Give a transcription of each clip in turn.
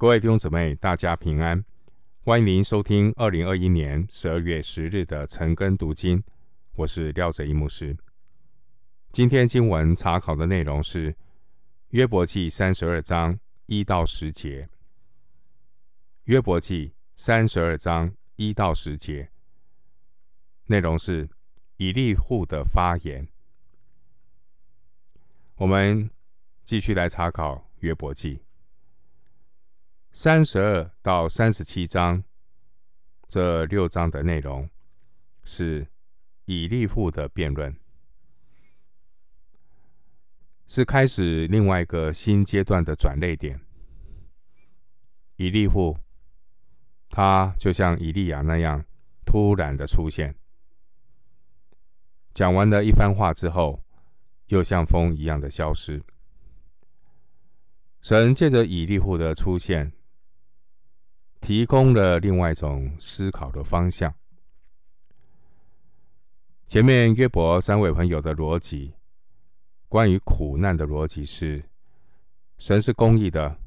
各位弟兄姊妹，大家平安！欢迎您收听二零二一年十二月十日的晨更读经，我是廖哲一牧师。今天经文查考的内容是约伯记三十二章一到十节。约伯记三十二章一到十节，内容是以利户的发言。我们继续来查考约伯记。三十二到三十七章，这六章的内容是以利户的辩论，是开始另外一个新阶段的转捩点。以利户，他就像以利亚那样突然的出现，讲完了一番话之后，又像风一样的消失。神借着以利户的出现，提供了另外一种思考的方向。前面约伯三位朋友的逻辑，关于苦难的逻辑是：神是公义的，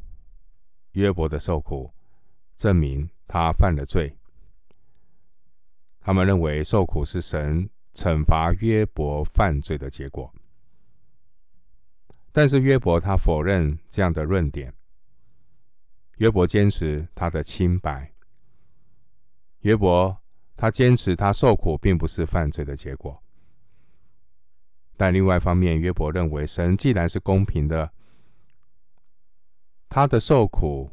约伯的受苦证明他犯了罪。他们认为受苦是神惩罚约伯犯罪的结果，但是约伯他否认这样的论点。约伯坚持他的清白。约伯他坚持他受苦并不是犯罪的结果。但另外一方面，约伯认为神既然是公平的，他的受苦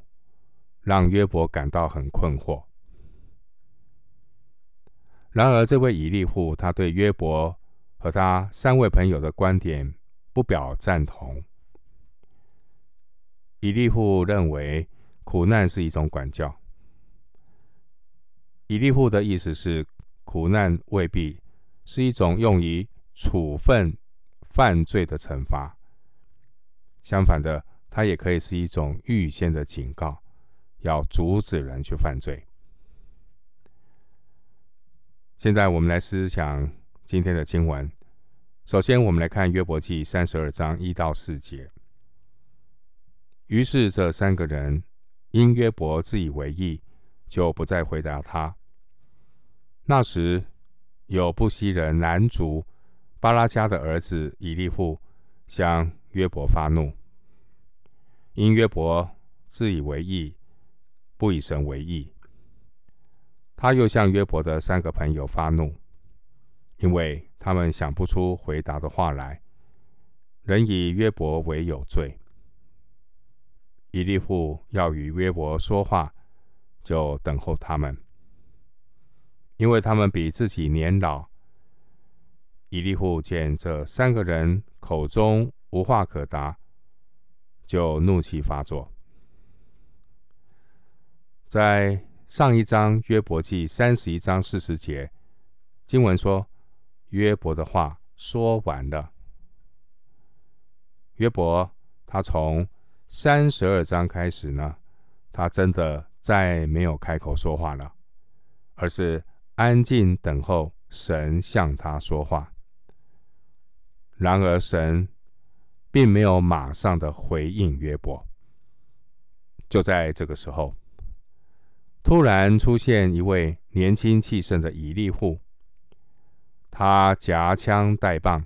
让约伯感到很困惑。然而，这位以利户他对约伯和他三位朋友的观点不表赞同。以利户认为。苦难是一种管教。以利户的意思是，苦难未必是一种用于处分犯罪的惩罚，相反的，它也可以是一种预先的警告，要阻止人去犯罪。现在我们来思想今天的经文。首先，我们来看约伯记三十二章一到四节。于是这三个人。因约伯自以为义，就不再回答他。那时，有布西人南族巴拉迦的儿子以利户向约伯发怒，因约伯自以为义，不以神为义。他又向约伯的三个朋友发怒，因为他们想不出回答的话来，仍以约伯为有罪。以利户要与约伯说话，就等候他们，因为他们比自己年老。以利户见这三个人口中无话可答，就怒气发作。在上一章约伯记三十一章四十节，经文说约伯的话说完了。约伯他从三十二章开始呢，他真的再没有开口说话了，而是安静等候神向他说话。然而，神并没有马上的回应约伯。就在这个时候，突然出现一位年轻气盛的以利户，他夹枪带棒，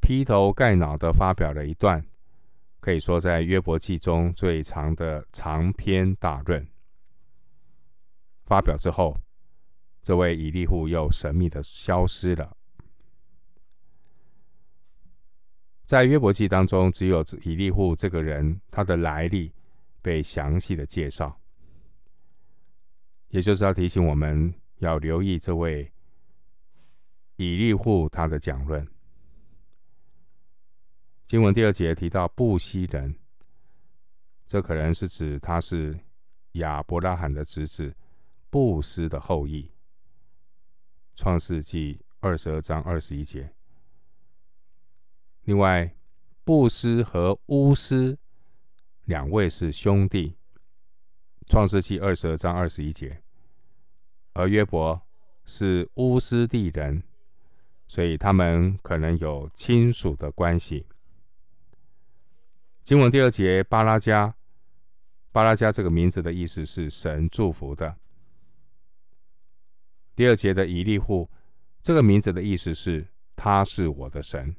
劈头盖脑的发表了一段。可以说，在约伯记中最长的长篇大论发表之后，这位以利户又神秘的消失了。在约伯记当中，只有以利户这个人，他的来历被详细的介绍，也就是要提醒我们要留意这位以利户他的讲论。经文第二节提到布西人，这可能是指他是亚伯拉罕的侄子布斯的后裔。创世纪二十二章二十一节。另外，布斯和乌斯两位是兄弟。创世纪二十二章二十一节。而约伯是乌斯地人，所以他们可能有亲属的关系。经文第二节，巴拉加，巴拉加这个名字的意思是神祝福的。第二节的以利户这个名字的意思是他是我的神。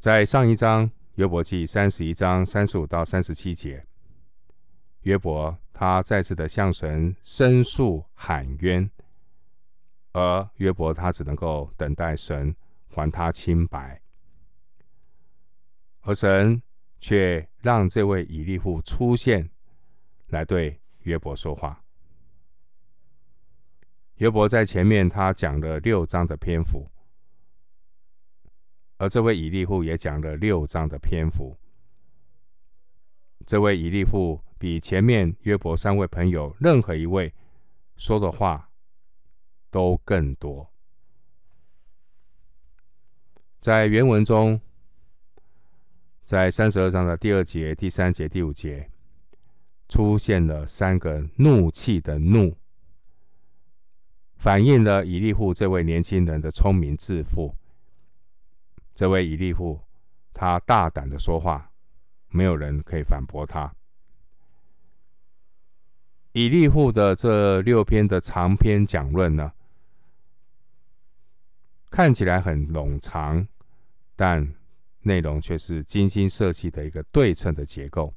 在上一章约伯记三十一章三十五到三十七节，约伯他再次的向神申诉喊冤，而约伯他只能够等待神还他清白，而神却让这位以利户出现，来对约伯说话。约伯在前面，他讲了六章的篇幅，而这位以利户也讲了六章的篇幅。这位以利户比前面约伯三位朋友任何一位说的话都更多。在原文中，在三十二章的第二节、第三节、第五节，出现了三个怒气的怒。反映了以利户这位年轻人的聪明自负。这位以利户，他大胆的说话，没有人可以反驳他。以利户的这六篇的长篇讲论呢，看起来很冗长，但内容却是精心设计的一个对称的结构。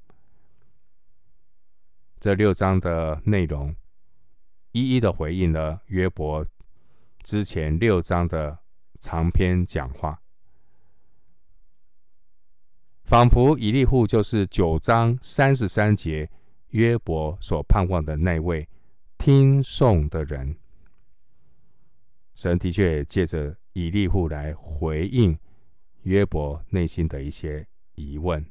这六章的内容。一一的回应了约伯之前六章的长篇讲话，仿佛以利户就是九章三十三节约伯所盼望的那位听讼的人。神的确借着以利户来回应约伯内心的一些疑问。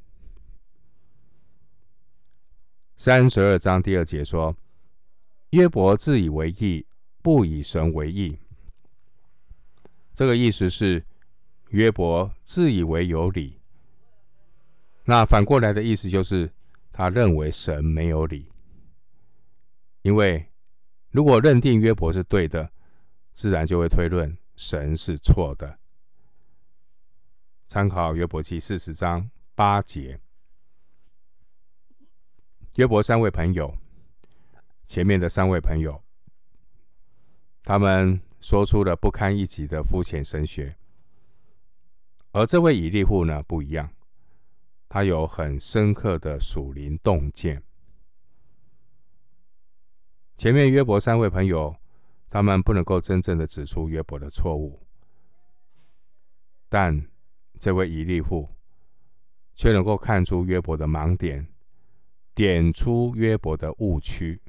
三十二章第二节说。约伯自以为义，不以神为义。这个意思是约伯自以为有理。那反过来的意思就是他认为神没有理。因为如果认定约伯是对的，自然就会推论神是错的。参考约伯记四十章八节，约伯三位朋友。前面的三位朋友，他们说出了不堪一击的肤浅神学，而这位以利户呢，不一样，他有很深刻的属灵洞见。前面约伯三位朋友，他们不能够真正的指出约伯的错误，但这位以利户却能够看出约伯的盲点，点出约伯的误区。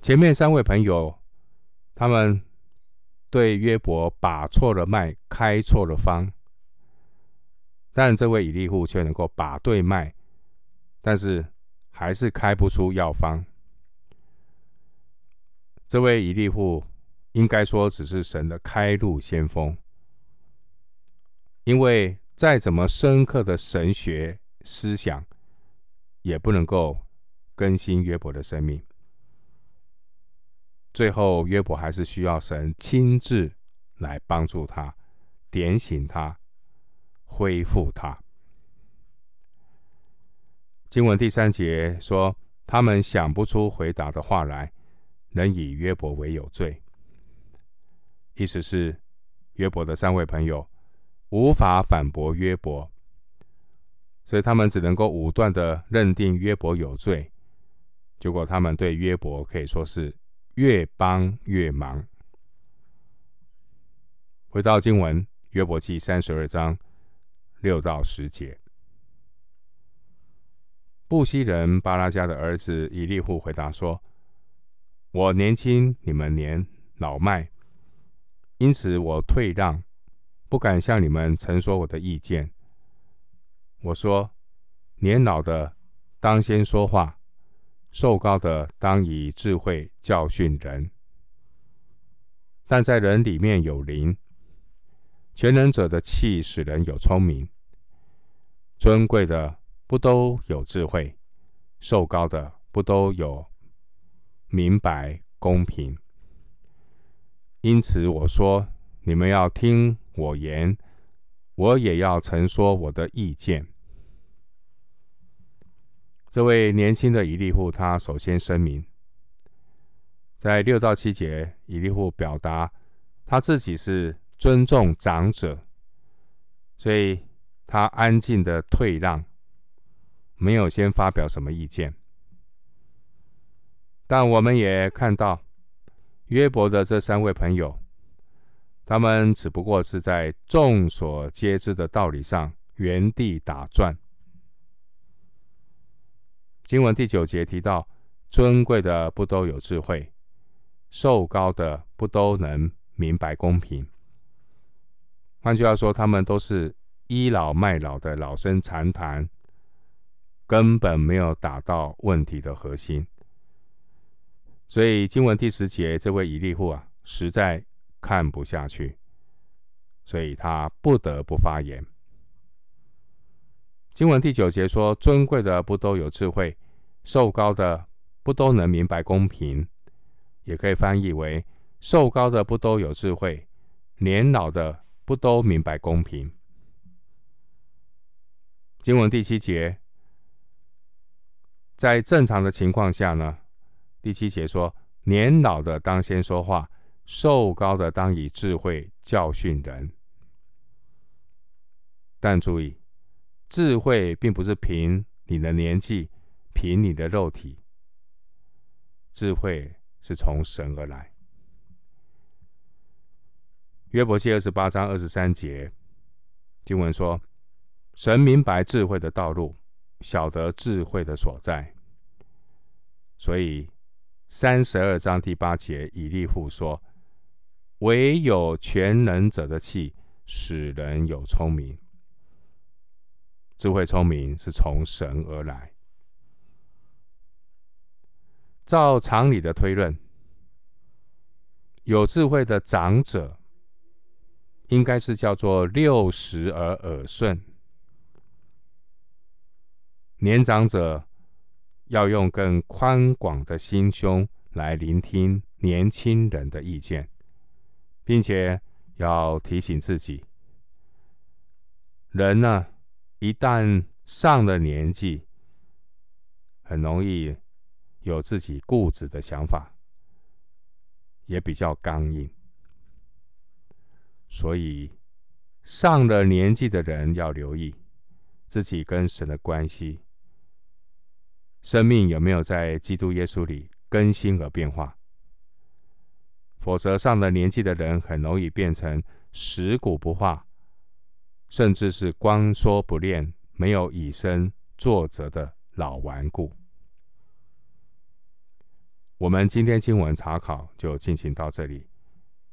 前面三位朋友，他们对约伯把错了脉，开错了方，但这位以利户却能够把对脉，但是还是开不出药方。这位以利户应该说只是神的开路先锋，因为再怎么深刻的神学思想，也不能够更新约伯的生命。最后，约伯还是需要神亲自来帮助他，点醒他，恢复他。经文第三节说：“他们想不出回答的话来，仍以约伯为有罪。”意思是，约伯的三位朋友无法反驳约伯，所以他们只能够武断的认定约伯有罪。结果，他们对约伯可以说是。越帮越忙。回到经文，约伯记三十二章六到十节。布西人巴拉迦的儿子以利户回答说：“我年轻，你们年老迈，因此我退让，不敢向你们陈说我的意见。我说，年老的当先说话。”寿高的当以智慧教训人，但在人里面有灵。全能者的气使人有聪明，尊贵的不都有智慧，寿高的不都有明白公平。因此我说，你们要听我言，我也要陈说我的意见。这位年轻的以利户，他首先声明，在六到七节，以利户表达他自己是尊重长者，所以他安静的退让，没有先发表什么意见。但我们也看到约伯的这三位朋友，他们只不过是在众所皆知的道理上原地打转。经文第九节提到，尊贵的不都有智慧，寿高的不都能明白公平。换句话说，他们都是倚老卖老的老生常谈，根本没有打到问题的核心。所以经文第十节，这位以利户啊，实在看不下去，所以他不得不发言。经文第九节说：“尊贵的不都有智慧，寿高的不都能明白公平。”也可以翻译为：“寿高的不都有智慧，年老的不都明白公平。”经文第七节，在正常的情况下呢，第七节说：“年老的当先说话，寿高的当以智慧教训人。”但注意。智慧并不是凭你的年纪，凭你的肉体。智慧是从神而来。约伯记二十八章二十三节经文说：“神明白智慧的道路，晓得智慧的所在。”所以三十二章第八节以利户说：“唯有全能者的气，使人有聪明。”智慧聪明是从神而来。照常理的推论，有智慧的长者，应该是叫做六十而耳顺。年长者要用更宽广的心胸来聆听年轻人的意见，并且要提醒自己，人呢，一旦上了年纪，很容易有自己固执的想法，也比较刚硬。所以上了年纪的人要留意自己跟神的关系，生命有没有在基督耶稣里更新而变化。否则，上了年纪的人很容易变成食古不化。甚至是光说不练、没有以身作则的老顽固。我们今天经文查考就进行到这里，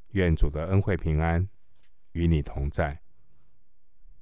愿主的恩惠平安与你同在。